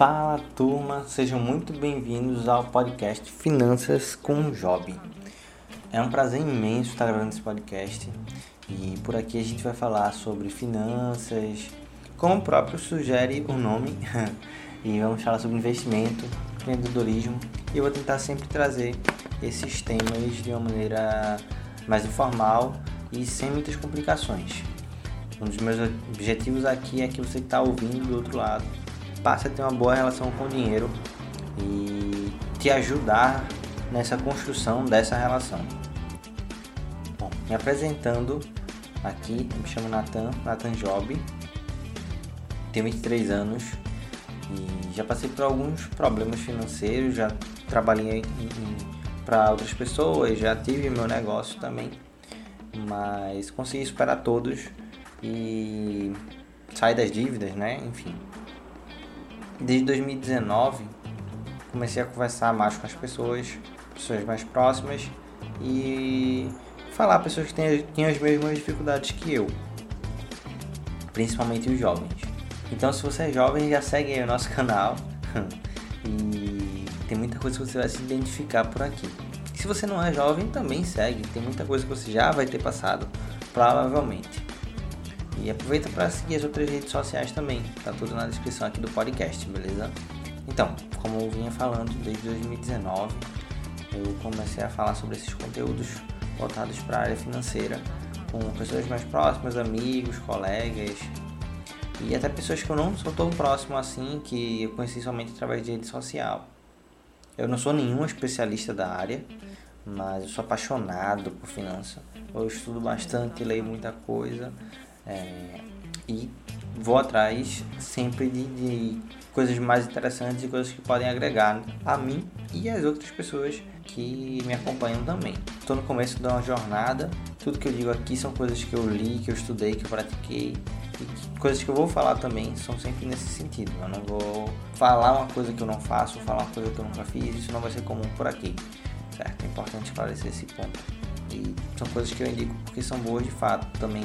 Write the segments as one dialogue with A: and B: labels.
A: Fala turma, sejam muito bem-vindos ao podcast Finanças com Job. É um prazer imenso estar gravando esse podcast e por aqui a gente vai falar sobre finanças, como o próprio sugere o nome, e vamos falar sobre investimento, empreendedorismo e eu vou tentar sempre trazer esses temas de uma maneira mais informal e sem muitas complicações. Um dos meus objetivos aqui é que você que está ouvindo do outro lado passe a ter uma boa relação com o dinheiro e te ajudar nessa construção dessa relação. Bom, me apresentando aqui, me chamo Nathan, Nathan Job, tenho 23 anos e já passei por alguns problemas financeiros, já trabalhei para outras pessoas, já tive meu negócio também, mas consegui superar todos e sair das dívidas, né? Enfim, desde 2019 comecei a conversar mais com as pessoas, pessoas mais próximas e falar pessoas que têm, têm as mesmas dificuldades que eu, principalmente os jovens. Então, se você é jovem, já segue aí o nosso canal e tem muita coisa que você vai se identificar por aqui. Se você não é jovem, também segue, tem muita coisa que você já vai ter passado, provavelmente. E aproveita para seguir as outras redes sociais também, tá tudo na descrição aqui do podcast, beleza? Então, como eu vinha falando desde 2019, eu comecei a falar sobre esses conteúdos voltados para a área financeira com pessoas mais próximas, amigos, colegas e até pessoas que eu não sou tão próximo assim, que eu conheci somente através de rede social. Eu não sou nenhum especialista da área, mas eu sou apaixonado por finanças. Eu estudo bastante, leio muita coisa é, e vou atrás sempre de, de, coisas mais interessantes e coisas que podem agregar a mim e as outras pessoas que me acompanham também. Estou no começo de uma jornada, tudo que eu digo aqui são coisas que eu li, que eu estudei, que eu pratiquei e coisas que eu vou falar também são sempre nesse sentido. Eu não vou falar uma coisa que eu não faço, falar uma coisa que eu nunca fiz, isso não vai ser comum por aqui, certo? É importante esclarecer esse ponto. E são coisas que eu indico porque são boas de fato também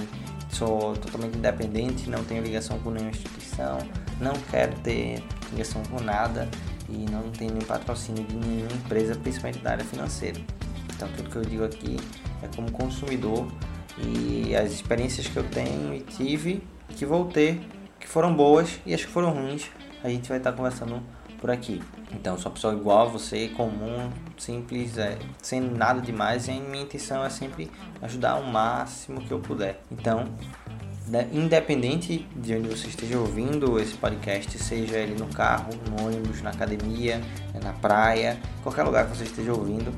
A: sou totalmente independente, não tenho ligação com nenhuma instituição, não quero ter ligação com nada e não tenho nem patrocínio de nenhuma empresa, principalmente da área financeira. Então tudo que eu digo aqui é como consumidor e as experiências que eu tenho e tive, que vou ter, que foram boas e as que foram ruins, a gente vai estar conversando por aqui. Então, sou uma pessoa igual a você, comum, simples, é, sem nada demais, e a minha intenção é sempre ajudar o máximo que eu puder. Então, né, independente de onde você esteja ouvindo esse podcast, seja ele no carro, no ônibus, na academia, na praia, qualquer lugar que você esteja ouvindo,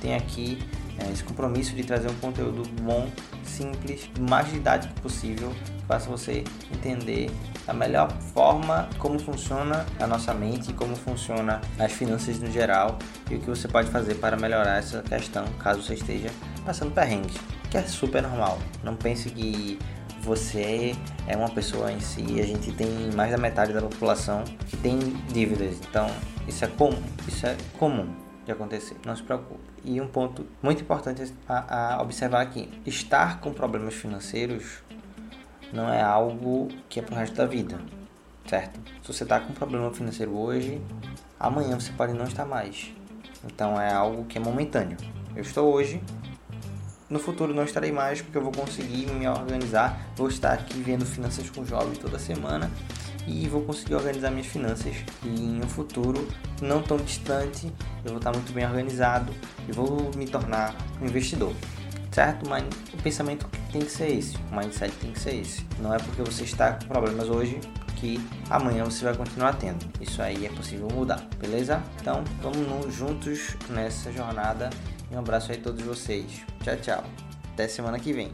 A: tem aqui é, esse compromisso de trazer um conteúdo bom, simples, mais didático possível, faça você entender da melhor forma como funciona a nossa mente como funciona as finanças no geral e o que você pode fazer para melhorar essa questão caso você esteja passando perrengue, que é super normal. Não pense que você é uma pessoa em si, a gente tem mais da metade da população que tem dívidas, então isso é comum, isso é comum de acontecer, não se preocupe. E um ponto muito importante a, a observar aqui: estar com problemas financeiros não é algo que é pro resto da vida, certo? Se você está com um problema financeiro hoje, amanhã você pode não estar mais. Então é algo que é momentâneo. Eu estou hoje, no futuro não estarei mais porque eu vou conseguir me organizar, vou estar aqui vendo finanças com jovens toda semana e vou conseguir organizar minhas finanças e em um futuro não tão distante eu vou estar muito bem organizado e vou me tornar um investidor certo? Mas o pensamento tem que ser esse, o mindset tem que ser esse. Não é porque você está com problemas hoje que amanhã você vai continuar tendo. Isso aí é possível mudar, beleza? Então vamos juntos nessa jornada um abraço aí a todos vocês. Tchau, tchau. Até semana que vem.